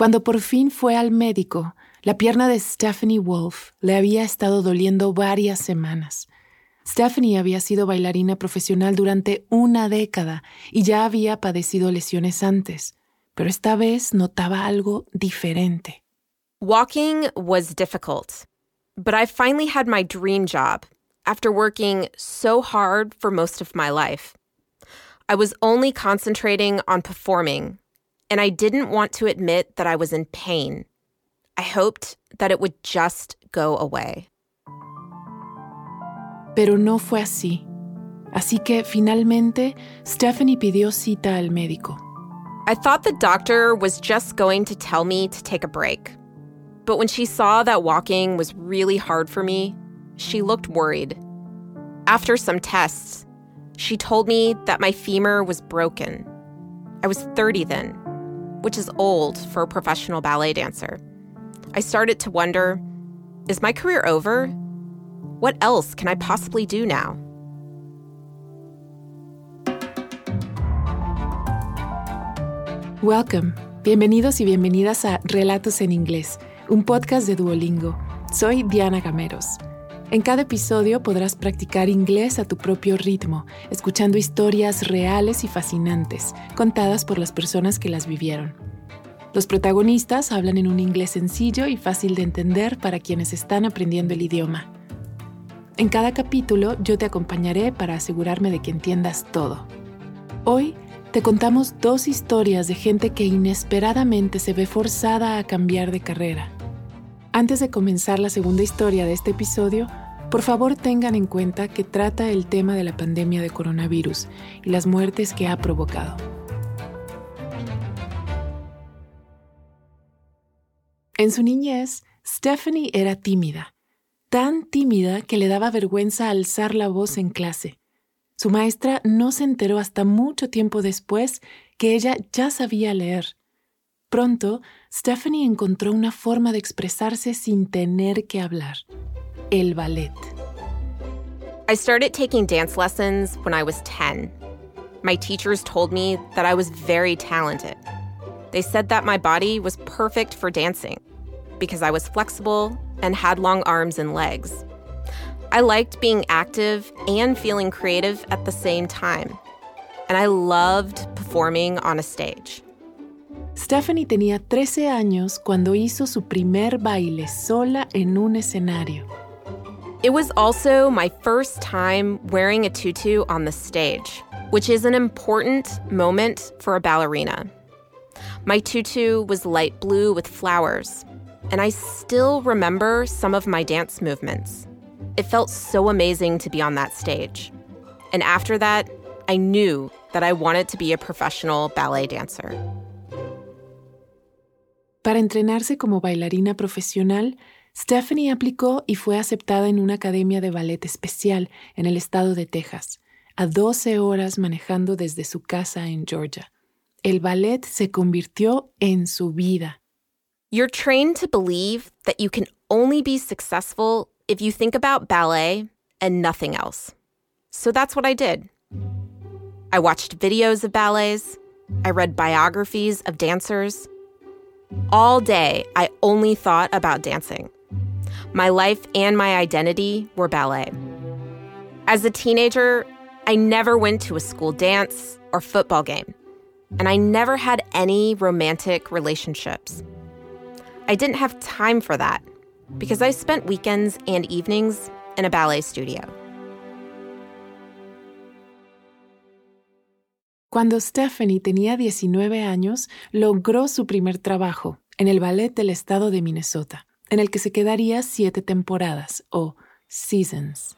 Cuando por fin fue al médico, la pierna de Stephanie Wolf le había estado doliendo varias semanas. Stephanie había sido bailarina profesional durante una década y ya había padecido lesiones antes, pero esta vez notaba algo diferente. Walking was difficult, but I finally had my dream job after working so hard for most of my life. I was only concentrating on performing, and I didn't want to admit that I was in pain. I hoped that it would just go away. Pero no fue así. Así que finalmente Stephanie pidió cita al médico. I thought the doctor was just going to tell me to take a break. But when she saw that walking was really hard for me, she looked worried. After some tests, she told me that my femur was broken. I was 30 then, which is old for a professional ballet dancer. I started to wonder is my career over? What else can I possibly do now? Welcome. Bienvenidos y bienvenidas a Relatos en Inglés, un podcast de Duolingo. Soy Diana Gameros. En cada episodio podrás practicar inglés a tu propio ritmo, escuchando historias reales y fascinantes, contadas por las personas que las vivieron. Los protagonistas hablan en un inglés sencillo y fácil de entender para quienes están aprendiendo el idioma. En cada capítulo yo te acompañaré para asegurarme de que entiendas todo. Hoy te contamos dos historias de gente que inesperadamente se ve forzada a cambiar de carrera. Antes de comenzar la segunda historia de este episodio, por favor tengan en cuenta que trata el tema de la pandemia de coronavirus y las muertes que ha provocado. En su niñez, Stephanie era tímida, tan tímida que le daba vergüenza alzar la voz en clase. Su maestra no se enteró hasta mucho tiempo después que ella ya sabía leer. Pronto, Stephanie encontró una forma de expresarse sin tener que hablar. El ballet. I started taking dance lessons when I was 10. My teachers told me that I was very talented. They said that my body was perfect for dancing because I was flexible and had long arms and legs. I liked being active and feeling creative at the same time. And I loved performing on a stage. Stephanie tenía 13 años cuando hizo su primer baile sola en un escenario. It was also my first time wearing a tutu on the stage, which is an important moment for a ballerina. My tutu was light blue with flowers, and I still remember some of my dance movements. It felt so amazing to be on that stage. And after that, I knew that I wanted to be a professional ballet dancer. Para entrenarse como bailarina profesional, Stephanie aplicó y fue aceptada en una academia de ballet especial en el estado de Texas, a 12 horas manejando desde su casa en Georgia. El ballet se convirtió en su vida. You're trained to believe that you can only be successful if you think about ballet and nothing else. So that's what I did. I watched videos of ballets, I read biographies of dancers. All day, I only thought about dancing. My life and my identity were ballet. As a teenager, I never went to a school dance or football game, and I never had any romantic relationships. I didn't have time for that because I spent weekends and evenings in a ballet studio. Cuando Stephanie tenía 19 años, logró su primer trabajo en el ballet del estado de Minnesota, en el que se quedaría siete temporadas o seasons.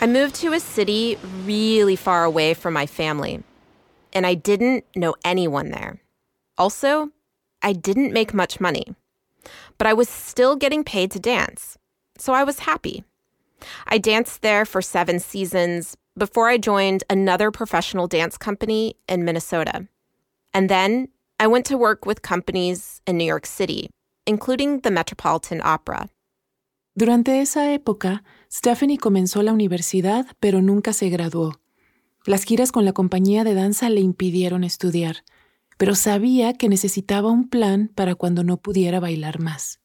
I moved to a city really far away from my family, and I didn't know anyone there. Also, I didn't make much money, but I was still getting paid to dance, so I was happy. I danced there for seven seasons before I joined another professional dance company in Minnesota. And then I went to work with companies in New York City, including the Metropolitan Opera. Durante esa época, Stephanie comenzó la universidad, pero nunca se graduó. Las giras con la compañía de danza le impidieron estudiar. pero sabía que necesitaba un plan para cuando no pudiera bailar más.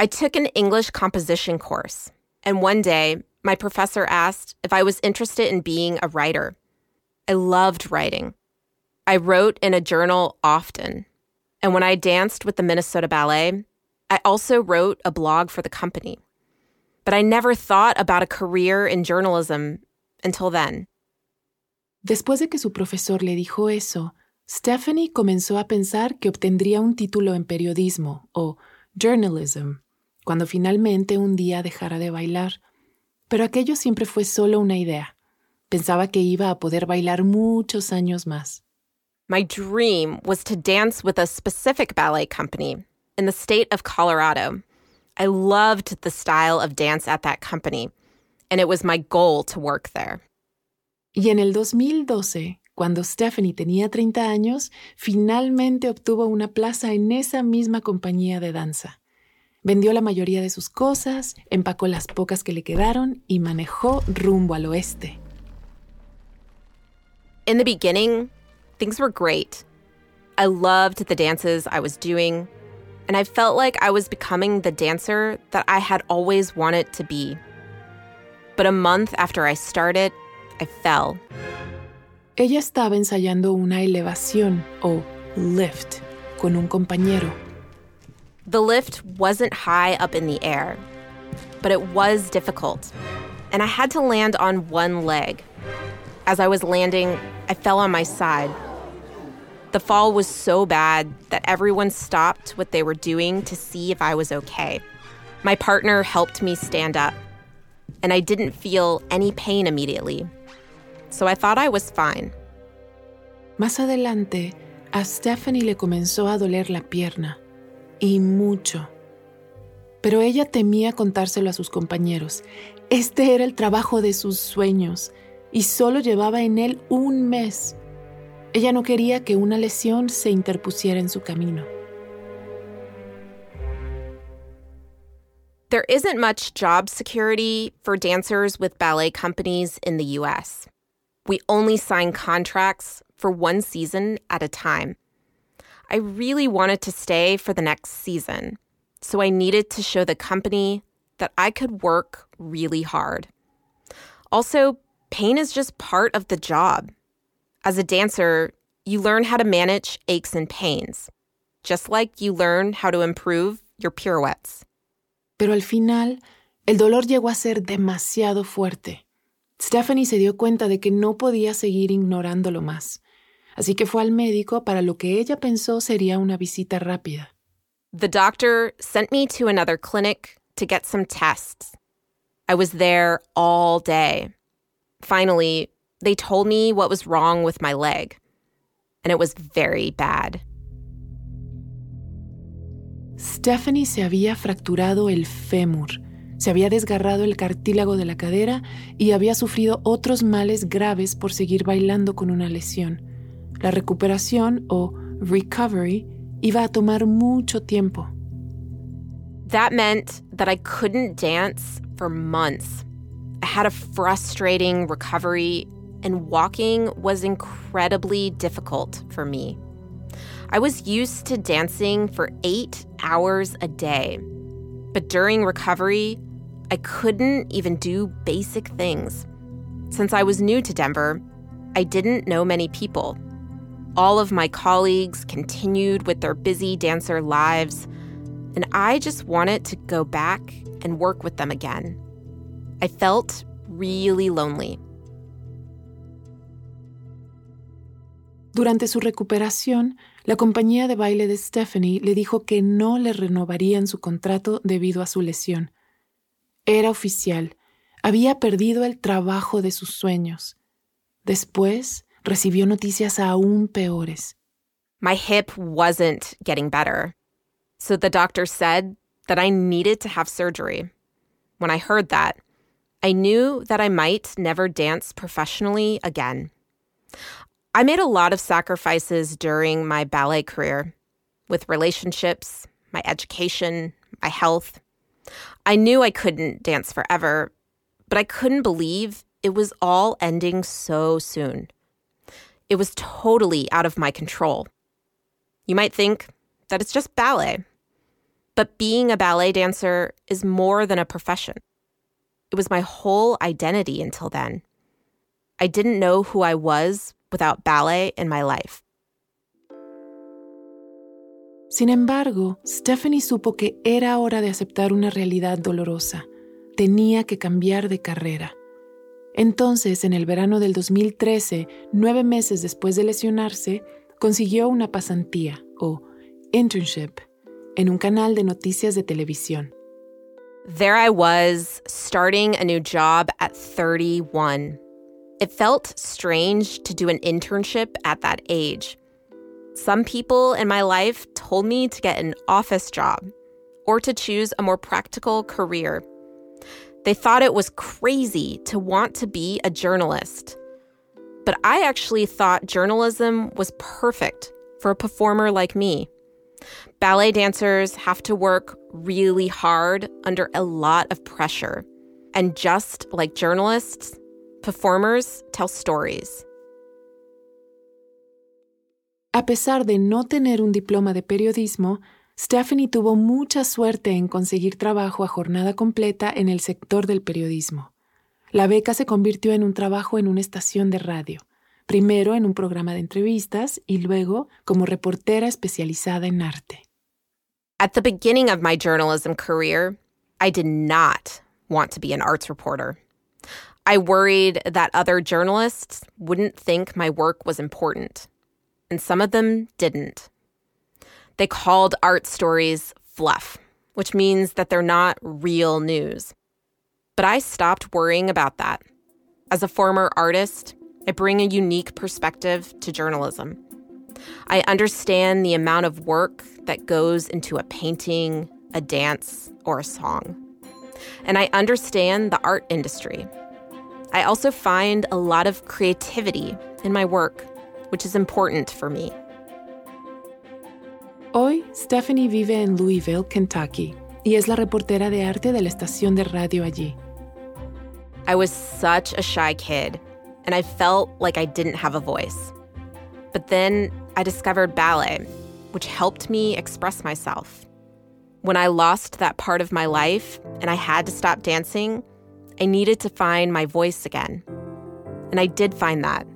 I took an English composition course, and one day my professor asked if I was interested in being a writer. I loved writing. I wrote in a journal often, and when I danced with the Minnesota Ballet, I also wrote a blog for the company. But I never thought about a career in journalism until then. Después de que su profesor le dijo eso, Stephanie comenzó a pensar que obtendría un título en periodismo o journalism cuando finalmente un día dejara de bailar. Pero aquello siempre fue solo una idea. Pensaba que iba a poder bailar muchos años más. My dream was to dance with a specific ballet company in the state of Colorado. I loved the style of dance at that company, and it was my goal to work there. Y en el 2012, cuando Stephanie tenía 30 años, finalmente obtuvo una plaza en esa misma compañía de danza. Vendió la mayoría de sus cosas, empacó las pocas que le quedaron y manejó rumbo al oeste. In the beginning, things were great. I loved the dances I was doing, and I felt like I was becoming the dancer that I had always wanted to be. But a month after I started, I fell. Ella estaba ensayando una elevación o lift con un compañero. The lift wasn't high up in the air, but it was difficult, and I had to land on one leg. As I was landing, I fell on my side. The fall was so bad that everyone stopped what they were doing to see if I was okay. My partner helped me stand up, and I didn't feel any pain immediately. So I thought I was fine. Más adelante, a Stephanie le comenzó a doler la pierna. Y mucho. Pero ella temía contárselo a sus compañeros. Este era el trabajo de sus sueños y solo llevaba en él un mes. Ella no quería que una lesión se interpusiera en su camino. There isn't much job security for dancers with ballet companies in the US. We only sign contracts for one season at a time. I really wanted to stay for the next season, so I needed to show the company that I could work really hard. Also, pain is just part of the job. As a dancer, you learn how to manage aches and pains, just like you learn how to improve your pirouettes. Pero al final, el dolor llegó a ser demasiado fuerte. Stephanie se dio cuenta de que no podía seguir ignorándolo más. Así que fue al médico para lo que ella pensó sería una visita rápida. The doctor sent me to another clinic to get some tests. I was there all day. Finally, they told me what was wrong with my leg, and it was very bad. Stephanie se había fracturado el fémur, se había desgarrado el cartílago de la cadera y había sufrido otros males graves por seguir bailando con una lesión. La recuperación o recovery iba a tomar mucho tiempo. That meant that I couldn't dance for months. I had a frustrating recovery, and walking was incredibly difficult for me. I was used to dancing for eight hours a day, but during recovery, I couldn't even do basic things. Since I was new to Denver, I didn't know many people. All of my colleagues continued with their busy dancer lives, and I just wanted to go back and work with them again. I felt really lonely. Durante su recuperación, la compañía de baile de Stephanie le dijo que no le renovarían su contrato debido a su lesión. Era oficial, había perdido el trabajo de sus sueños. Después, recibió noticias aún peores. My hip wasn't getting better. So the doctor said that I needed to have surgery. When I heard that, I knew that I might never dance professionally again. I made a lot of sacrifices during my ballet career with relationships, my education, my health. I knew I couldn't dance forever, but I couldn't believe it was all ending so soon. It was totally out of my control. You might think that it's just ballet. But being a ballet dancer is more than a profession. It was my whole identity until then. I didn't know who I was without ballet in my life. Sin embargo, Stephanie supo que era hora de aceptar una realidad dolorosa. Tenía que cambiar de carrera. Entonces, en el verano del 2013, nueve meses después de lesionarse, consiguió una pasantía o internship en un canal de noticias de televisión. There I was, starting a new job at 31. It felt strange to do an internship at that age. Some people in my life told me to get an office job or to choose a more practical career. They thought it was crazy to want to be a journalist. But I actually thought journalism was perfect for a performer like me. Ballet dancers have to work really hard under a lot of pressure. And just like journalists, performers tell stories. A pesar de no tener un diploma de periodismo, Stephanie tuvo mucha suerte en conseguir trabajo a jornada completa en el sector del periodismo. La beca se convirtió en un trabajo en una estación de radio, primero en un programa de entrevistas y luego como reportera especializada en arte. At the beginning of my journalism career, I did not want to be an arts reporter. I worried that other journalists wouldn't think my work was important, and some of them didn't. They called art stories fluff, which means that they're not real news. But I stopped worrying about that. As a former artist, I bring a unique perspective to journalism. I understand the amount of work that goes into a painting, a dance, or a song. And I understand the art industry. I also find a lot of creativity in my work, which is important for me. Hoy, Stephanie vive en Louisville, Kentucky, y es la reportera de arte de la estación de radio allí. I was such a shy kid, and I felt like I didn't have a voice. But then I discovered ballet, which helped me express myself. When I lost that part of my life and I had to stop dancing, I needed to find my voice again. And I did find that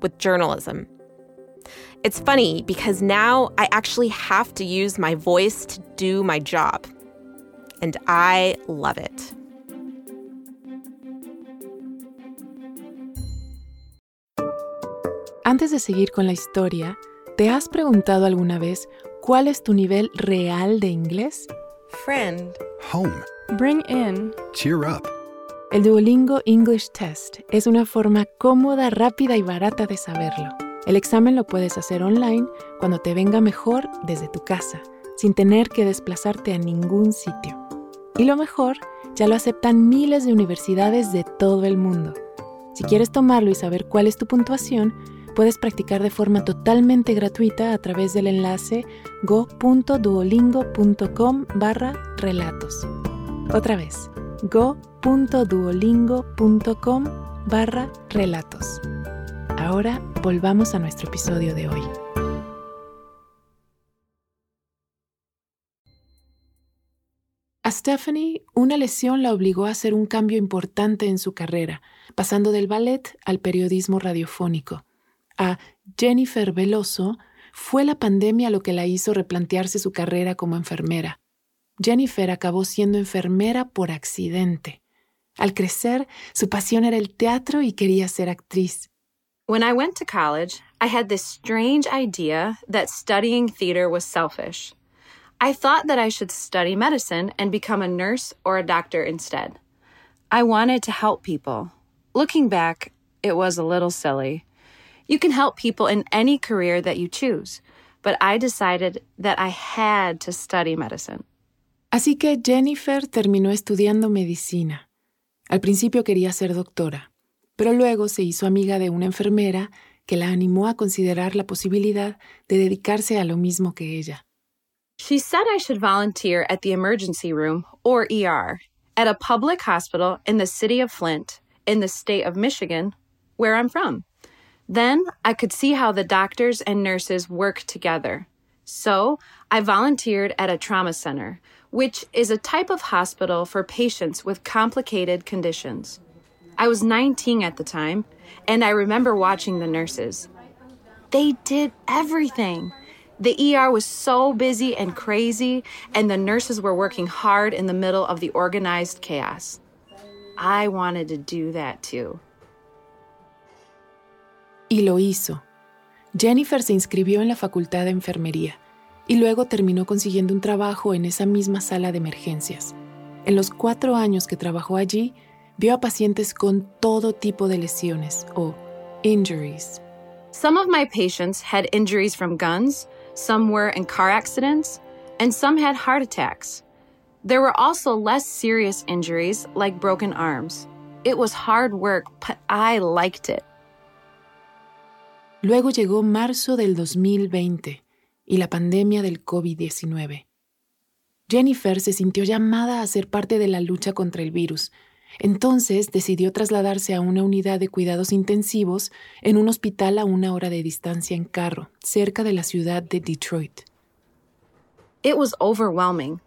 with journalism. It's funny because now I actually have to use my voice to do my job. And I love it. Antes de seguir con la historia, ¿te has preguntado alguna vez cuál es tu nivel real de inglés? Friend. Home. Bring in. Cheer up. El Duolingo English Test es una forma cómoda, rápida y barata de saberlo. El examen lo puedes hacer online cuando te venga mejor desde tu casa, sin tener que desplazarte a ningún sitio. Y lo mejor, ya lo aceptan miles de universidades de todo el mundo. Si quieres tomarlo y saber cuál es tu puntuación, puedes practicar de forma totalmente gratuita a través del enlace go.duolingo.com barra relatos. Otra vez, go.duolingo.com barra relatos. Ahora volvamos a nuestro episodio de hoy. A Stephanie, una lesión la obligó a hacer un cambio importante en su carrera, pasando del ballet al periodismo radiofónico. A Jennifer Veloso fue la pandemia lo que la hizo replantearse su carrera como enfermera. Jennifer acabó siendo enfermera por accidente. Al crecer, su pasión era el teatro y quería ser actriz. When I went to college, I had this strange idea that studying theater was selfish. I thought that I should study medicine and become a nurse or a doctor instead. I wanted to help people. Looking back, it was a little silly. You can help people in any career that you choose, but I decided that I had to study medicine. Así que Jennifer terminó estudiando medicina. Al principio quería ser doctora, pero luego se hizo amiga de una enfermera que la animó a considerar la posibilidad de dedicarse a lo mismo que ella. She said I should volunteer at the emergency room, or ER, at a public hospital in the city of Flint, in the state of Michigan, where I'm from. Then I could see how the doctors and nurses work together. So I volunteered at a trauma center, which is a type of hospital for patients with complicated conditions. I was 19 at the time, and I remember watching the nurses. They did everything. The ER was so busy and crazy, and the nurses were working hard in the middle of the organized chaos. I wanted to do that too. Y lo hizo. Jennifer se inscribió en la Facultad de Enfermería y luego terminó consiguiendo un trabajo en esa misma sala de emergencias. En los cuatro años que trabajó allí, vio a pacientes con todo tipo de lesiones o injuries. Some of my patients had injuries from guns, some were in car accidents, and some had heart attacks. There were also less serious injuries like broken arms. It was hard work, but I liked it. Luego llegó marzo del 2020 y la pandemia del COVID-19. Jennifer se sintió llamada a ser parte de la lucha contra el virus. Entonces decidió trasladarse a una unidad de cuidados intensivos en un hospital a una hora de distancia en carro, cerca de la ciudad de Detroit. It was overwhelming.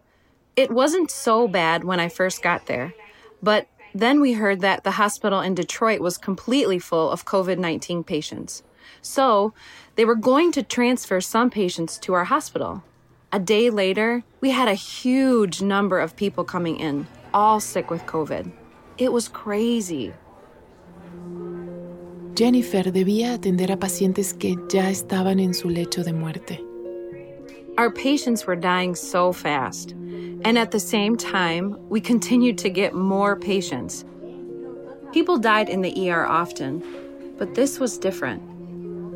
It wasn't so bad when I first got there, but then we heard that the hospital in Detroit was completely full of COVID 19 patients. So they were going to transfer some patients to our hospital. A day later, we had a huge number of people coming in, all sick with COVID. It was crazy. Jennifer debía atender a pacientes que ya estaban en su lecho de muerte. Our patients were dying so fast. And at the same time, we continued to get more patients. People died in the ER often, but this was different.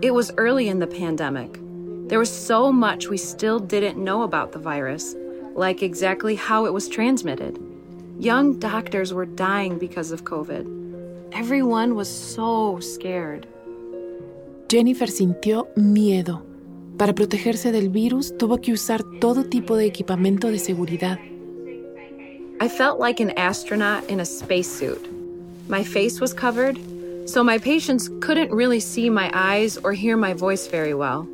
It was early in the pandemic. There was so much we still didn't know about the virus, like exactly how it was transmitted. Young doctors were dying because of COVID. Everyone was so scared. Jennifer sintió miedo. Para protegerse del virus, tuvo que usar todo tipo de equipamiento de seguridad. I felt like an astronaut in a spacesuit. My face was covered, so my patients couldn't really see my eyes or hear my voice very well.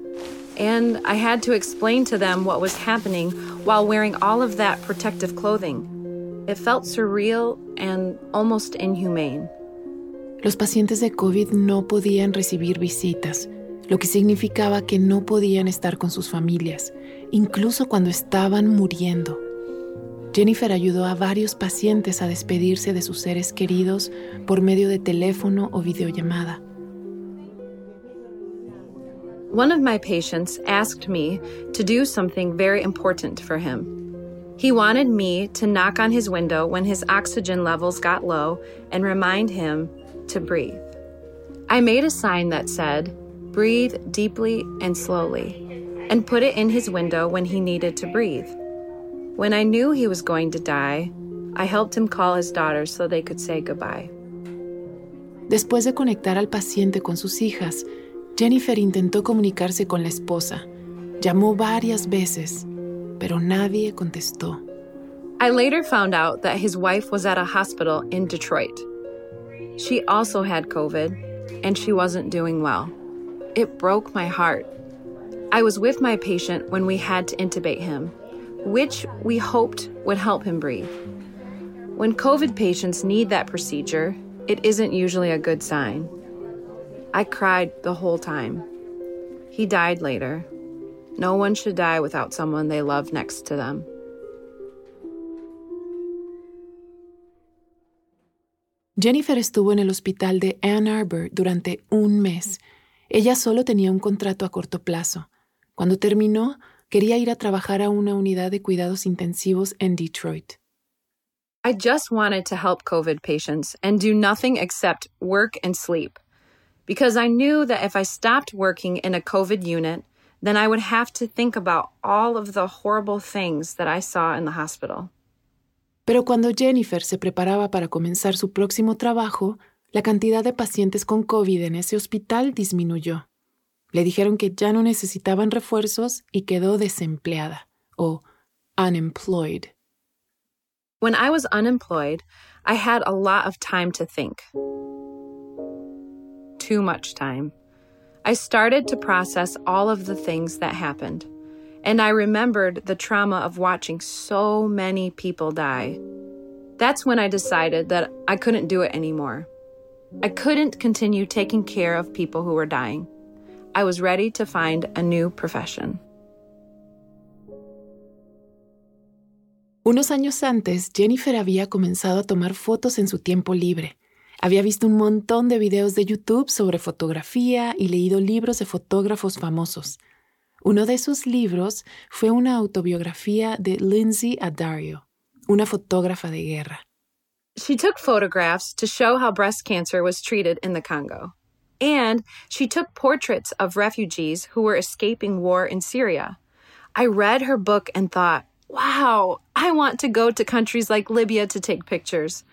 And I had to explain to them what was happening while wearing all of that protective clothing. It felt surreal and almost inhumane. Los pacientes de COVID no podían recibir visitas, lo que significaba que no podían estar con sus familias, incluso cuando estaban muriendo. Jennifer ayudó a varios pacientes a despedirse de sus seres queridos por medio de teléfono o videollamada. One of my patients asked me to do something very important for him. He wanted me to knock on his window when his oxygen levels got low and remind him to breathe. I made a sign that said, Breathe deeply and slowly, and put it in his window when he needed to breathe. When I knew he was going to die, I helped him call his daughters so they could say goodbye. Después de conectar al paciente con sus hijas, Jennifer intentó comunicarse con la esposa. Llamó varias veces, pero nadie contestó. I later found out that his wife was at a hospital in Detroit. She also had COVID, and she wasn't doing well. It broke my heart. I was with my patient when we had to intubate him, which we hoped would help him breathe. When COVID patients need that procedure, it isn't usually a good sign. I cried the whole time. He died later. No one should die without someone they love next to them. Jennifer estuvo en el hospital de Ann Arbor durante un mes. Ella solo tenía un contrato a corto plazo. Cuando terminó, quería ir a trabajar a una unidad de cuidados intensivos en Detroit. I just wanted to help COVID patients and do nothing except work and sleep. Because I knew that if I stopped working in a COVID unit, then I would have to think about all of the horrible things that I saw in the hospital. Pero cuando Jennifer se preparaba para comenzar su próximo trabajo, la cantidad de pacientes con COVID en ese hospital disminuyó. Le dijeron que ya no necesitaban refuerzos y quedó desempleada o unemployed. When I was unemployed, I had a lot of time to think. Too much time. I started to process all of the things that happened. and I remembered the trauma of watching so many people die. That's when I decided that I couldn't do it anymore. I couldn't continue taking care of people who were dying. I was ready to find a new profession. Unos años antes, Jennifer había comenzado a tomar fotos en su tiempo libre. Había visto un montón de videos de YouTube sobre fotografía y leído libros de fotógrafos famosos. Uno de sus libros fue una autobiografía de Lindsay Adario, una fotógrafa de guerra. She took photographs to show how breast cancer was treated in the Congo. And she took portraits of refugees who were escaping war in Syria. I read her book and thought, wow, I want to go to countries like Libya to take pictures.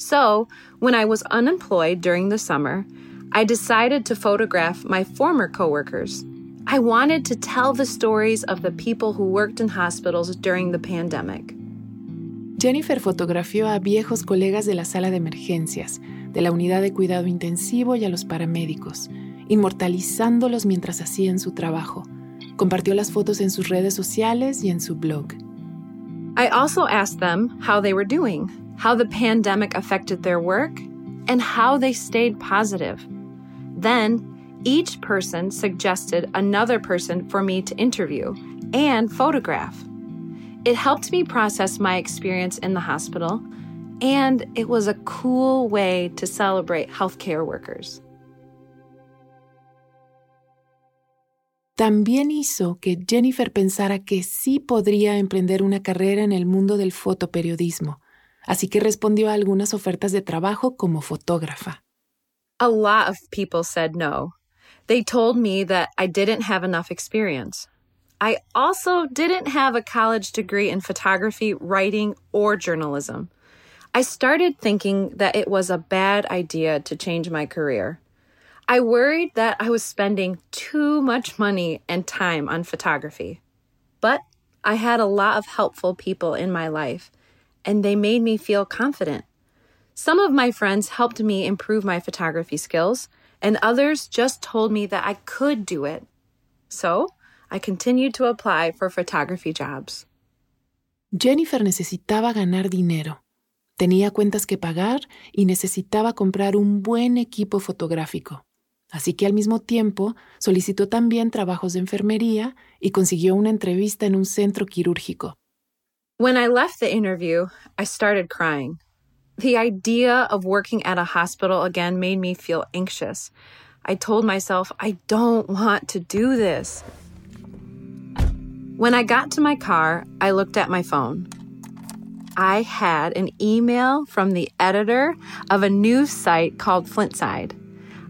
So, when I was unemployed during the summer, I decided to photograph my former coworkers. I wanted to tell the stories of the people who worked in hospitals during the pandemic. Jennifer fotografió a viejos colegas de la sala de emergencias, de la unidad de cuidado intensivo y a los paramédicos, inmortalizándolos mientras hacían su trabajo. Compartió las fotos en sus redes sociales y en su blog. I also asked them how they were doing, how the pandemic affected their work, and how they stayed positive. Then, each person suggested another person for me to interview and photograph. It helped me process my experience in the hospital, and it was a cool way to celebrate healthcare workers. También hizo que Jennifer pensara que sí podría emprender una carrera en el mundo del fotoperiodismo, así que respondió a algunas ofertas de trabajo como fotógrafa. A lot of people said no. They told me that I didn't have enough experience. I also didn't have a college degree in photography, writing, or journalism. I started thinking that it was a bad idea to change my career. I worried that I was spending too much money and time on photography. But I had a lot of helpful people in my life, and they made me feel confident. Some of my friends helped me improve my photography skills, and others just told me that I could do it. So I continued to apply for photography jobs. Jennifer necesitaba ganar dinero. Tenía cuentas que pagar y necesitaba comprar un buen equipo fotográfico. Así que al mismo tiempo solicitó también trabajos de enfermería y consiguió una entrevista en un centro quirúrgico. When I left the interview, I started crying. The idea of working at a hospital again made me feel anxious. I told myself, I don't want to do this. When I got to my car, I looked at my phone. I had an email from the editor of a news site called Flintside.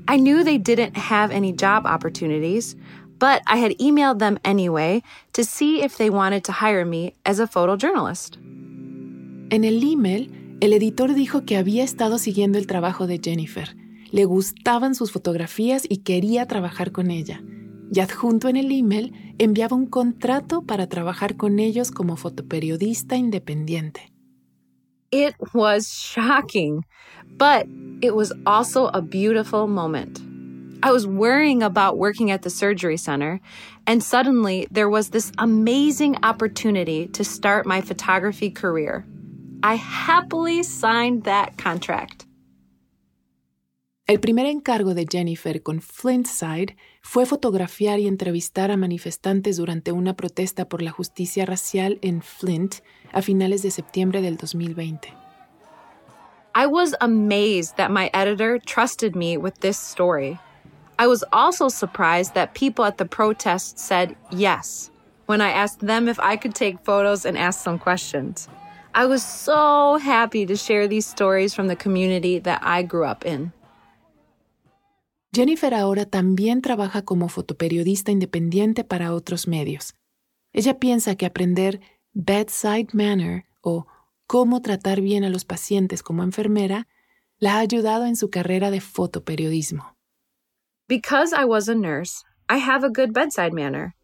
I knew they didn't have any job opportunities, but I had emailed them anyway to see if they wanted to hire me as a photojournalist. En el email, el editor dijo que había estado siguiendo el trabajo de Jennifer. Le gustaban sus fotografías y quería trabajar con ella. Y adjunto en el email enviaba un contrato para trabajar con ellos como fotoperiodista independiente. It was shocking, but it was also a beautiful moment. I was worrying about working at the surgery center, and suddenly there was this amazing opportunity to start my photography career. I happily signed that contract. El primer encargo de Jennifer con Flintside fue fotografiar y entrevistar a manifestantes durante una protesta por la justicia racial en Flint a finales de septiembre del 2020. I was amazed that my editor trusted me with this story. I was also surprised that people at the protest said yes when I asked them if I could take photos and ask some questions. I was so happy to share these stories from the community that I grew up in. Jennifer ahora también trabaja como fotoperiodista independiente para otros medios. Ella piensa que aprender bedside manner o cómo tratar bien a los pacientes como enfermera la ha ayudado en su carrera de fotoperiodismo. Because I was a nurse, I have a good bedside manner.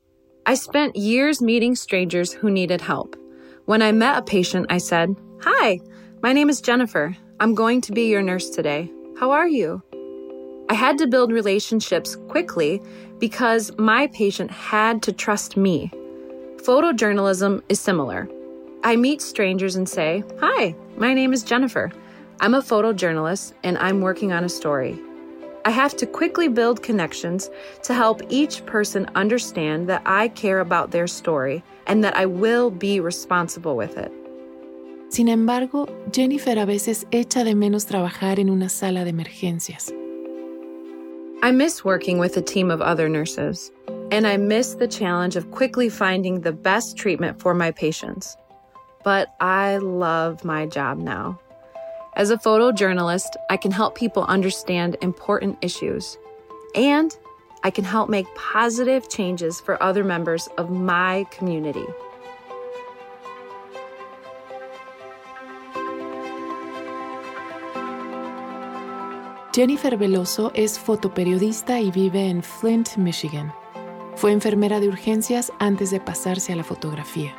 I spent years meeting strangers who needed help. When I met a patient, I said, Hi, my name is Jennifer. I'm going to be your nurse today. How are you? I had to build relationships quickly because my patient had to trust me. Photojournalism is similar. I meet strangers and say, Hi, my name is Jennifer. I'm a photojournalist and I'm working on a story. I have to quickly build connections to help each person understand that I care about their story and that I will be responsible with it. Sin embargo, Jennifer a veces echa de menos trabajar en una sala de emergencias. I miss working with a team of other nurses, and I miss the challenge of quickly finding the best treatment for my patients. But I love my job now. As a photojournalist, I can help people understand important issues, and I can help make positive changes for other members of my community. Jennifer Veloso es fotoperiodista y vive en Flint, Michigan. Fue enfermera de urgencias antes de pasarse a la fotografía.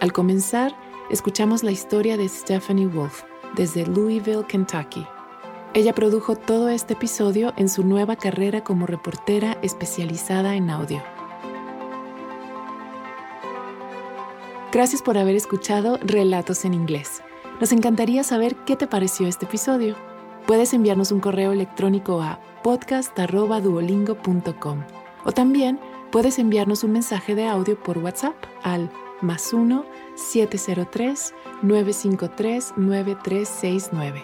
Al comenzar, escuchamos la historia de Stephanie Wolf desde Louisville, Kentucky. Ella produjo todo este episodio en su nueva carrera como reportera especializada en audio. Gracias por haber escuchado Relatos en Inglés. Nos encantaría saber qué te pareció este episodio. Puedes enviarnos un correo electrónico a podcast.duolingo.com o también puedes enviarnos un mensaje de audio por WhatsApp al más 1-703-953-9369.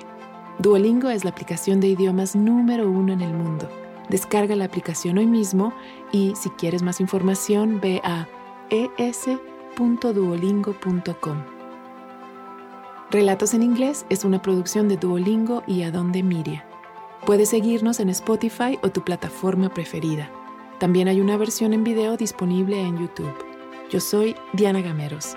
Duolingo es la aplicación de idiomas número uno en el mundo. Descarga la aplicación hoy mismo y si quieres más información ve a es.duolingo.com. Relatos en Inglés es una producción de Duolingo y Adonde Miria. Puedes seguirnos en Spotify o tu plataforma preferida. También hay una versión en video disponible en YouTube. Yo soy Diana Gameros.